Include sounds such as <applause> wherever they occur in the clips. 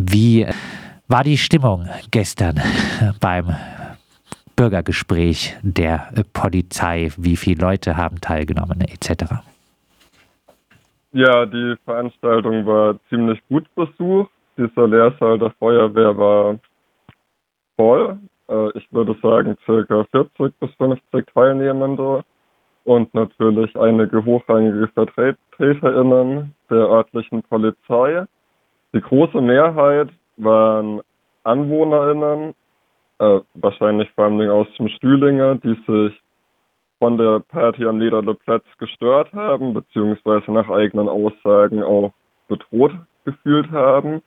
Wie war die Stimmung gestern beim Bürgergespräch der Polizei? Wie viele Leute haben teilgenommen etc.? Ja, die Veranstaltung war ziemlich gut besucht. Dieser Lehrsaal der Feuerwehr war voll. Äh, ich würde sagen, circa 40 bis 50 Teilnehmende und natürlich einige hochrangige VertreterInnen der örtlichen Polizei. Die große Mehrheit waren AnwohnerInnen, äh, wahrscheinlich vor allem aus dem Stühlinger, die sich von der Party am Lederleplatz gestört haben, beziehungsweise nach eigenen Aussagen auch bedroht gefühlt haben.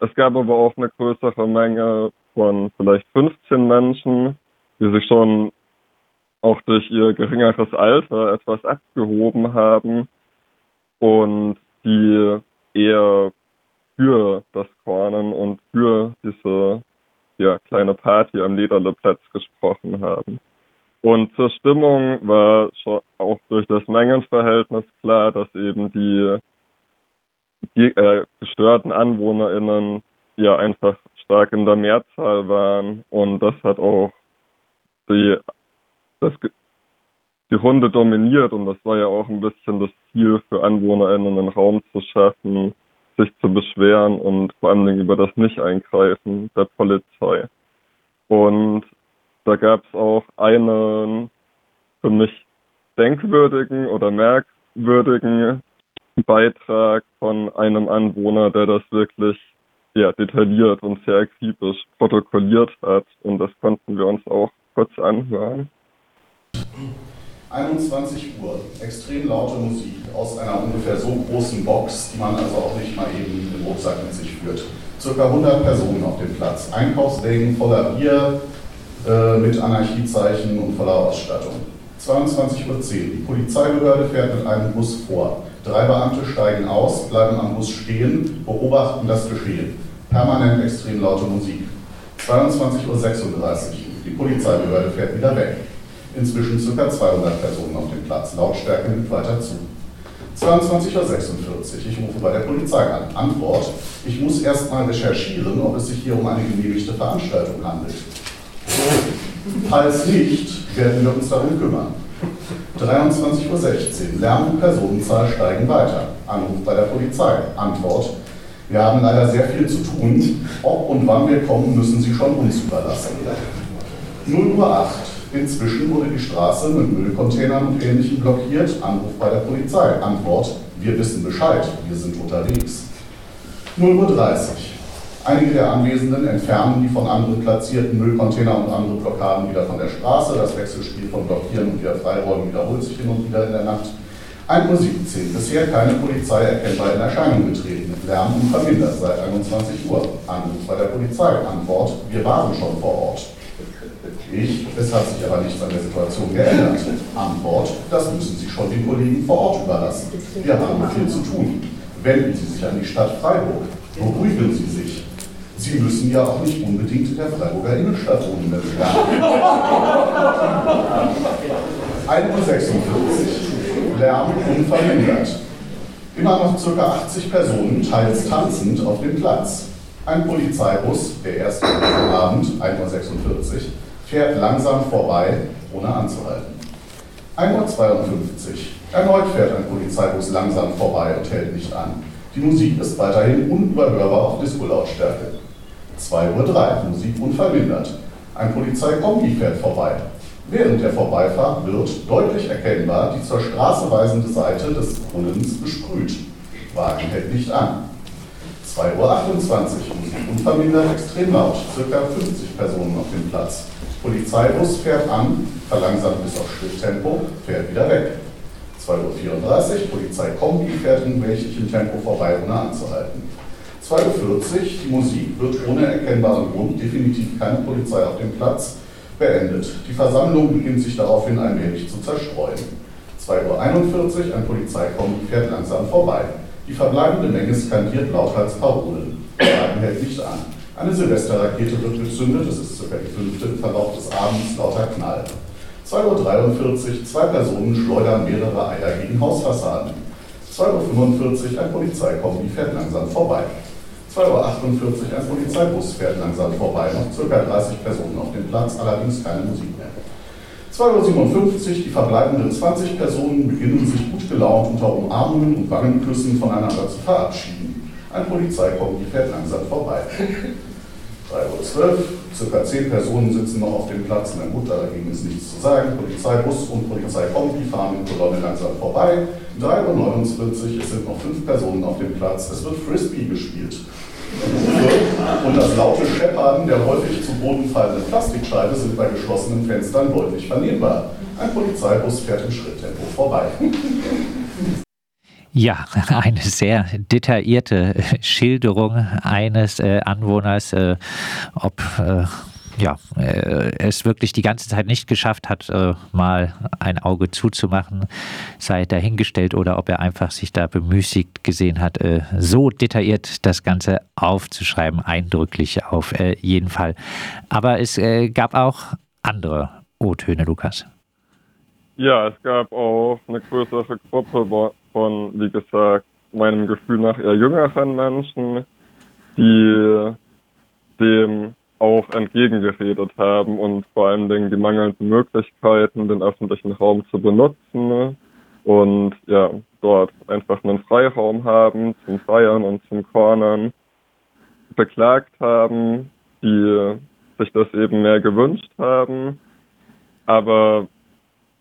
Es gab aber auch eine größere Menge von vielleicht 15 Menschen, die sich schon auch durch ihr geringeres Alter etwas abgehoben haben und die eher für das Kornen und für diese ja, kleine Party am Lederleplatz gesprochen haben. Und zur Stimmung war schon auch durch das Mengenverhältnis klar, dass eben die, die äh, gestörten AnwohnerInnen ja einfach stark in der Mehrzahl waren und das hat auch die, das, die Runde dominiert und das war ja auch ein bisschen das Ziel für AnwohnerInnen, einen Raum zu schaffen, sich zu beschweren und vor allen Dingen über das Nicht-Eingreifen der Polizei. Und da gab es auch einen für mich denkwürdigen oder merkwürdigen Beitrag von einem Anwohner, der das wirklich ja, detailliert und sehr akribisch protokolliert hat. Und das konnten wir uns auch kurz anhören. 21 Uhr, extrem laute Musik aus einer ungefähr so großen Box, die man also auch nicht mal eben im Rucksack mit sich führt. Circa 100 Personen auf dem Platz, Einkaufswegen voller Bier äh, mit Anarchiezeichen und voller Ausstattung. 22.10 Uhr, die Polizeibehörde fährt mit einem Bus vor. Drei Beamte steigen aus, bleiben am Bus stehen, beobachten das Geschehen. Permanent extrem laute Musik. 22.36 Uhr, die Polizeibehörde fährt wieder weg. Inzwischen ca. 200 Personen auf dem Platz. Lautstärke nimmt weiter zu. 22.46 Uhr, ich rufe bei der Polizei an. Antwort, ich muss erst mal recherchieren, ob es sich hier um eine genehmigte Veranstaltung handelt. Falls nicht, werden wir uns darum kümmern. 23.16 Uhr. Lärm und Personenzahl steigen weiter. Anruf bei der Polizei. Antwort. Wir haben leider sehr viel zu tun. Ob und wann wir kommen, müssen Sie schon uns überlassen. 0 Uhr 8. Inzwischen wurde die Straße mit Müllcontainern und Ähnlichem blockiert. Anruf bei der Polizei. Antwort. Wir wissen Bescheid. Wir sind unterwegs. 0 Uhr 30. Einige der Anwesenden entfernen die von anderen platzierten Müllcontainer und andere Blockaden wieder von der Straße. Das Wechselspiel von Blockieren und wieder Freiräumen wiederholt sich hin und wieder in der Nacht. 1 Uhr 17. Bisher keine Polizei erkennbar in Erscheinung getreten. Lärm unvermindert seit 21 Uhr. Anruf bei der Polizei. Antwort: Wir waren schon vor Ort. Ich, es hat sich aber nichts an der Situation geändert. Antwort: Das müssen Sie schon den Kollegen vor Ort überlassen. Wir haben viel zu tun. Wenden Sie sich an die Stadt Freiburg. Beruhigen Sie sich. Sie müssen ja auch nicht unbedingt in der Freiburger Innenstadt wohnen, wenn Sie lernen. 1.46 Uhr. Lärm unverhindert. Immer noch ca. 80 Personen, teils tanzend, auf dem Platz. Ein Polizeibus, der erste Abend, 1.46 Uhr, fährt langsam vorbei, ohne anzuhalten. 1.52 Uhr. Erneut fährt ein Polizeibus langsam vorbei und hält nicht an. Die Musik ist weiterhin unüberhörbar auf Disco-Lautstärke. 2.03 Uhr, Musik unvermindert. Ein Polizeikombi fährt vorbei. Während der Vorbeifahrt wird deutlich erkennbar die zur Straße weisende Seite des Brunnens besprüht. Wagen hält nicht an. 2.28 Uhr, Musik unvermindert, extrem laut, ca. 50 Personen auf dem Platz. Polizeibus fährt an, verlangsamt bis auf Schritttempo, fährt wieder weg. 2.34 Uhr, Polizeikombi fährt in welchem Tempo vorbei, ohne anzuhalten. 2.40 Uhr, die Musik wird ohne erkennbaren Grund, definitiv keine Polizei auf dem Platz, beendet. Die Versammlung beginnt sich daraufhin allmählich zu zerstreuen. 2.41 Uhr, ein Polizeikombi fährt langsam vorbei. Die verbleibende Menge skandiert lauthals Parolen. Der Wagen hält nicht an. Eine Silvesterrakete wird gezündet, es ist circa die fünfte im Verlauf des Abends, lauter Knall. 2.43 Uhr, zwei Personen schleudern mehrere Eier gegen Hausfassaden. 2.45 Uhr, ein Polizeikombi fährt langsam vorbei. 2.48 Uhr ein Polizeibus fährt langsam vorbei, noch ca. 30 Personen auf dem Platz, allerdings keine Musik mehr. 2.57 Uhr, die verbleibenden 20 Personen beginnen sich gut gelaunt unter Umarmungen und Wangenküssen voneinander zu verabschieden. Ein Polizeikombi fährt langsam vorbei. 3.12 Uhr, circa 10 Personen sitzen noch auf dem Platz, meine Mutter, dagegen ist nichts zu sagen. Polizeibus und Polizeikombi fahren in Kolonne langsam vorbei. 3.49 Uhr, es sind noch 5 Personen auf dem Platz, es wird Frisbee gespielt. <laughs> Und das laute Scheppern der häufig zu Boden fallenden Plastikscheibe sind bei geschlossenen Fenstern deutlich vernehmbar. Ein Polizeibus fährt im Schritttempo vorbei. <laughs> Ja, eine sehr detaillierte Schilderung eines äh, Anwohners, äh, ob äh, ja, äh, es wirklich die ganze Zeit nicht geschafft hat, äh, mal ein Auge zuzumachen, sei dahingestellt oder ob er einfach sich da bemüßigt gesehen hat, äh, so detailliert das Ganze aufzuschreiben, eindrücklich auf jeden Fall. Aber es gab auch andere O-Töne, Lukas. Ja, es gab auch eine größere Gruppe von, wie gesagt, meinem Gefühl nach eher jüngeren Menschen, die dem auch entgegengeredet haben und vor allen Dingen die mangelnden Möglichkeiten, den öffentlichen Raum zu benutzen und ja, dort einfach einen Freiraum haben zum Feiern und zum Cornern beklagt haben, die sich das eben mehr gewünscht haben. Aber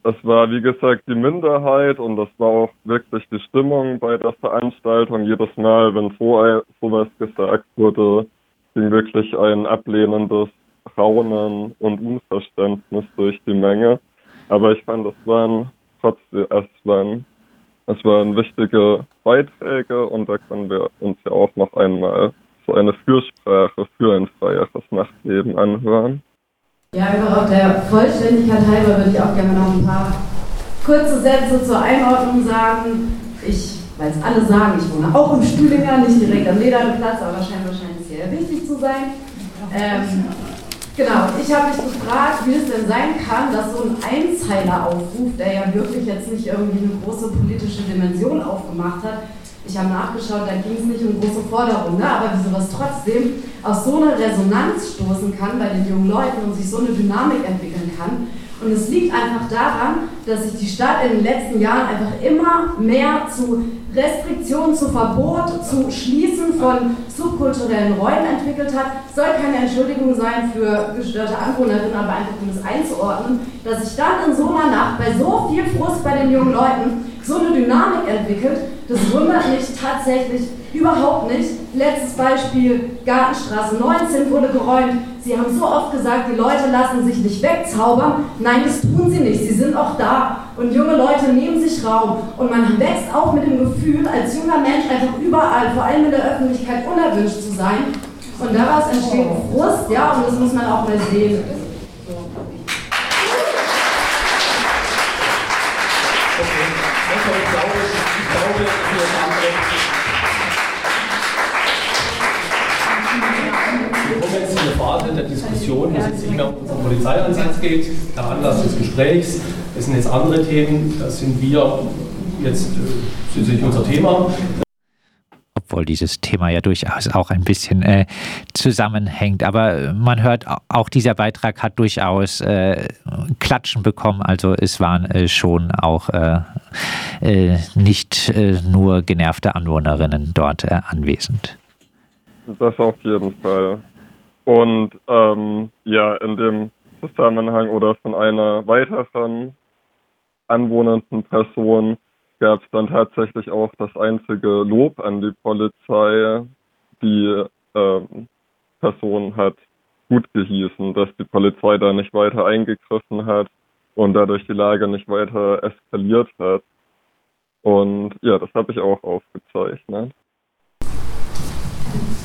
es war, wie gesagt, die Minderheit und das war auch wirklich die Stimmung bei der Veranstaltung. Jedes Mal, wenn so sowas gesagt wurde, ging wirklich ein ablehnendes Raunen und Unverständnis durch die Menge. Aber ich fand, es waren trotzdem, es waren, es waren wichtige Beiträge und da können wir uns ja auch noch einmal so eine Fürsprache für ein freieres Nachtleben anhören. Ja, überhaupt der Vollständigkeit halber würde ich auch gerne noch ein paar kurze Sätze zur Einordnung sagen. Ich, weil es alle sagen, ich wohne auch im Stühlinger, nicht direkt am Lederplatz, aber scheinbar scheint sehr wichtig zu sein. Ähm, genau, ich habe mich gefragt, wie es denn sein kann, dass so ein Einzeiler-Aufruf, der ja wirklich jetzt nicht irgendwie eine große politische Dimension aufgemacht hat, ich habe nachgeschaut, da ging es nicht um große Forderungen, ne? aber wie sowas trotzdem aus so einer Resonanz stoßen kann bei den jungen Leuten und sich so eine Dynamik entwickeln kann. Und es liegt einfach daran, dass sich die Stadt in den letzten Jahren einfach immer mehr zu Restriktionen, zu Verbot, zu Schließen von subkulturellen Räumen entwickelt hat. Soll keine Entschuldigung sein für gestörte Anwohnerinnen, aber einfach um es einzuordnen, dass sich dann in so einer Nacht bei so viel Frust bei den jungen Leuten so eine Dynamik entwickelt, das wundert mich tatsächlich überhaupt nicht. Letztes Beispiel, Gartenstraße 19 wurde geräumt. Sie haben so oft gesagt, die Leute lassen sich nicht wegzaubern. Nein, das tun sie nicht. Sie sind auch da. Und junge Leute nehmen sich Raum. Und man wächst auch mit dem Gefühl, als junger Mensch einfach überall, vor allem in der Öffentlichkeit, unerwünscht zu sein. Und daraus entsteht Frust, ja, und das muss man auch mal sehen. Diskussion, wo es jetzt nicht mehr um unseren Polizeieinsatz geht, der Anlass des Gesprächs. Das sind jetzt andere Themen, das sind wir jetzt äh, sicherlich unser Thema. Obwohl dieses Thema ja durchaus auch ein bisschen äh, zusammenhängt. Aber man hört, auch dieser Beitrag hat durchaus äh, Klatschen bekommen. Also es waren äh, schon auch äh, äh, nicht nur genervte Anwohnerinnen dort anwesend. Das auf jeden Fall. Und ähm, ja, in dem Zusammenhang oder von einer weiteren anwohnenden Person gab es dann tatsächlich auch das einzige Lob an die Polizei. Die ähm, Person hat gut gehießen, dass die Polizei da nicht weiter eingegriffen hat und dadurch die Lage nicht weiter eskaliert hat. Und ja, das habe ich auch aufgezeichnet.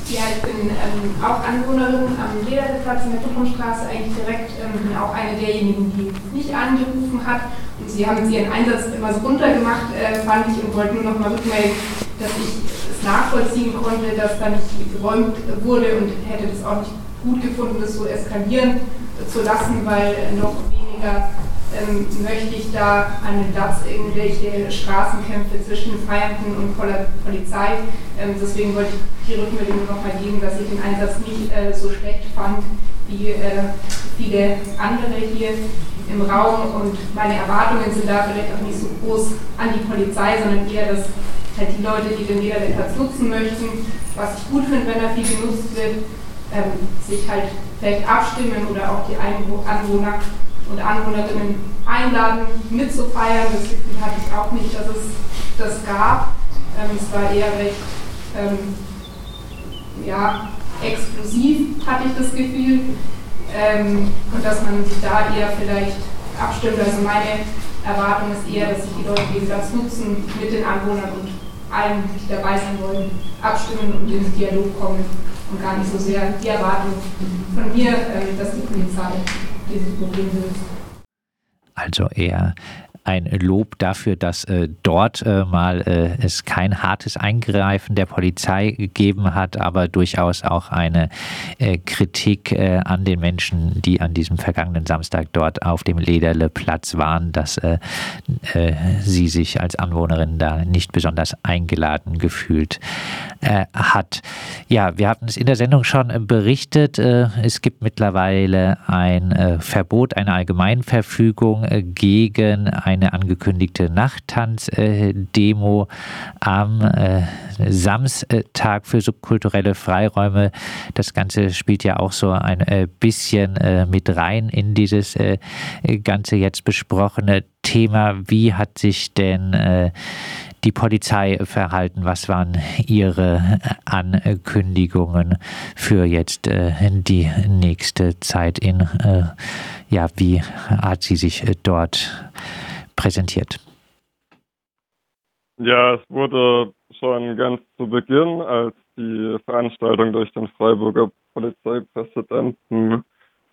Ja, ich bin ähm, auch Anwohnerin am Lederplatz in der Tuchumstraße, eigentlich direkt ähm, auch eine derjenigen, die nicht angerufen hat. Und Sie haben Ihren Einsatz immer so runtergemacht, äh, fand ich, und wollte nur noch mal rückmelden, dass ich es nachvollziehen konnte, dass da nicht geräumt wurde und hätte das auch nicht gut gefunden, das so eskalieren zu lassen, weil noch weniger ähm, möchte ich da an dem Platz irgendwelche Straßenkämpfe zwischen Feiernden und Polizei. Ähm, deswegen wollte ich die Rückmeldung nochmal geben, dass ich den Einsatz nicht äh, so schlecht fand wie äh, viele andere hier im Raum und meine Erwartungen sind da vielleicht auch nicht so groß an die Polizei, sondern eher, dass halt die Leute, die den Lederplatz nutzen möchten, was ich gut finde, wenn er viel genutzt wird, ähm, sich halt vielleicht abstimmen oder auch die Anwohner und Anwohnerinnen einladen, mitzufeiern. Das hatte ich auch nicht, dass es das gab. Ähm, es war eher recht ähm, ja, explosiv, hatte ich das Gefühl. Ähm, und dass man sich da eher vielleicht abstimmt. Also meine Erwartung ist eher, dass sich die Leute den Platz nutzen mit den Anwohnern und allen, die dabei sein wollen, abstimmen und in den Dialog kommen und gar nicht so sehr die Erwartung von mir, ähm, dass die Polizei dieses Problem löst. Also eher ein Lob dafür, dass äh, dort äh, mal äh, es kein hartes Eingreifen der Polizei gegeben hat, aber durchaus auch eine äh, Kritik äh, an den Menschen, die an diesem vergangenen Samstag dort auf dem Lederleplatz waren, dass äh, sie sich als Anwohnerin da nicht besonders eingeladen gefühlt hat. Ja, wir hatten es in der Sendung schon berichtet. es gibt mittlerweile ein Verbot, eine Allgemeinverfügung gegen ein eine angekündigte Nachttanz-Demo am äh, Samstag für subkulturelle Freiräume. Das Ganze spielt ja auch so ein äh, bisschen äh, mit rein in dieses ganze jetzt besprochene Thema. Wie hat sich denn die Polizei verhalten? Was waren Ihre Ankündigungen für jetzt die nächste Zeit in, ja, wie hat sie sich dort präsentiert? Ja, es wurde schon ganz zu Beginn, als die Veranstaltung durch den Freiburger Polizeipräsidenten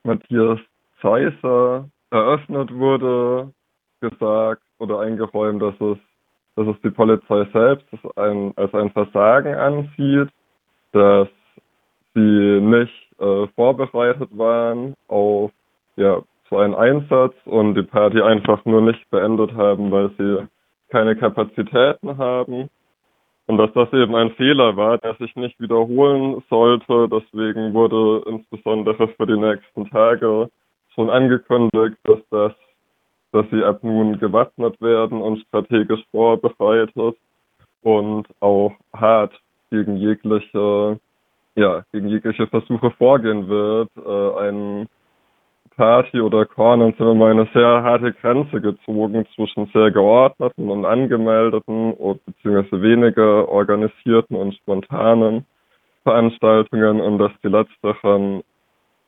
Matthias Zeisser eröffnet wurde, gesagt oder eingeräumt, dass es, dass es die Polizei selbst als ein, als ein Versagen ansieht, dass sie nicht äh, vorbereitet waren auf ja, zu einem Einsatz und die Party einfach nur nicht beendet haben, weil sie keine Kapazitäten haben. Und dass das eben ein Fehler war, der sich nicht wiederholen sollte. Deswegen wurde insbesondere für die nächsten Tage schon angekündigt, dass das, dass sie ab nun gewappnet werden und strategisch vorbereitet und auch hart gegen jegliche, ja, gegen jegliche Versuche vorgehen wird, äh, einen Party oder Cornern sind wir mal eine sehr harte Grenze gezogen zwischen sehr geordneten und angemeldeten beziehungsweise weniger organisierten und spontanen Veranstaltungen und dass die letzteren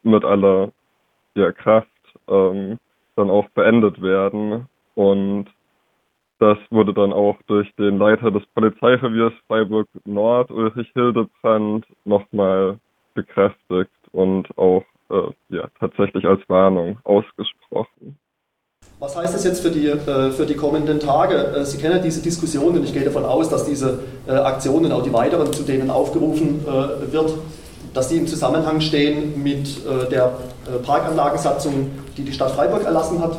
mit aller ja, Kraft ähm, dann auch beendet werden. Und das wurde dann auch durch den Leiter des Polizeireviers Freiburg Nord, Ulrich Hildebrand, nochmal bekräftigt und auch äh, ja, tatsächlich als Warnung ausgesprochen. Was heißt das jetzt für die, äh, für die kommenden Tage? Äh, Sie kennen diese Diskussion und ich gehe davon aus, dass diese äh, Aktionen, auch die weiteren, zu denen aufgerufen wird, dass die im Zusammenhang stehen mit der Parkanlagensatzung, die die Stadt Freiburg erlassen hat,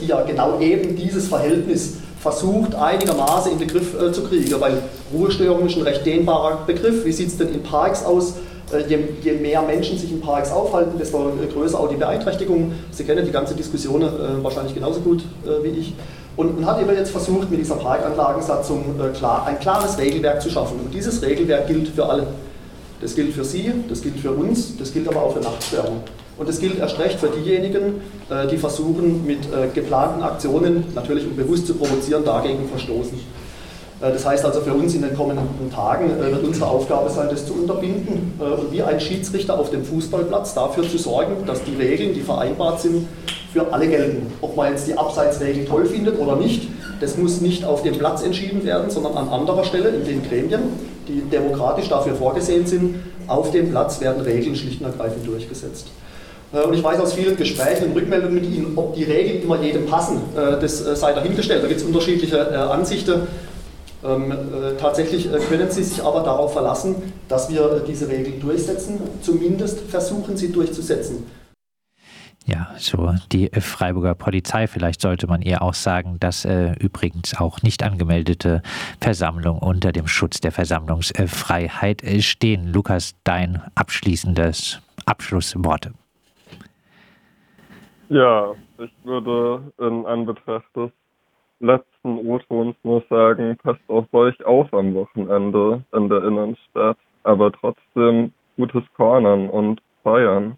die ja genau eben dieses Verhältnis versucht einigermaßen in den Griff zu kriegen, weil Ruhestörung ist ein recht dehnbarer Begriff. Wie sieht es denn in Parks aus? Äh, je, je, mehr Menschen sich in Parks aufhalten, desto größer auch die Beeinträchtigung. Sie kennen die ganze Diskussion äh, wahrscheinlich genauso gut äh, wie ich. Und man hat eben jetzt versucht, mit dieser Parkanlagensatzung klar, ein klares Regelwerk zu schaffen. Und dieses Regelwerk gilt für alle. Das gilt für Sie, das gilt für uns, das gilt aber auch für Nachtsperrung. Und das gilt erst recht für diejenigen, die versuchen, mit geplanten Aktionen, natürlich um bewusst zu provozieren, dagegen verstoßen. Äh, das heißt also für uns in den kommenden Tagen äh, wird unsere Aufgabe sein, das zu unterbinden äh, und wie ein Schiedsrichter auf dem Fußballplatz dafür zu sorgen, dass die Regeln, die vereinbart sind, für alle gelten. Ob man jetzt die Abseitsregeln toll findet oder nicht, das muss nicht auf dem Platz entschieden werden, sondern an anderer Stelle in den Gremien, die demokratisch dafür vorgesehen sind. Auf dem Platz werden Regeln schlicht und ergreifend durchgesetzt. Und ich weiß aus vielen Gesprächen und Rückmeldungen mit Ihnen, ob die Regeln immer jedem passen, das sei dahingestellt. Da gibt es unterschiedliche Ansichten. Ähm, äh, tatsächlich äh, können Sie sich aber darauf verlassen, dass wir diese Regeln durchsetzen, zumindest versuchen sie durchzusetzen. Ja, so die Freiburger Polizei. Vielleicht sollte man ihr auch sagen, dass äh, übrigens auch nicht angemeldete Versammlungen unter dem Schutz der Versammlungsfreiheit äh, stehen. Lukas, dein abschließendes Abschlussworte. Ja, ich würde in Anbetracht des letzten O-Tons nur sagen, passt auf euch auf am Wochenende in der Innenstadt, aber trotzdem gutes Cornern und feiern.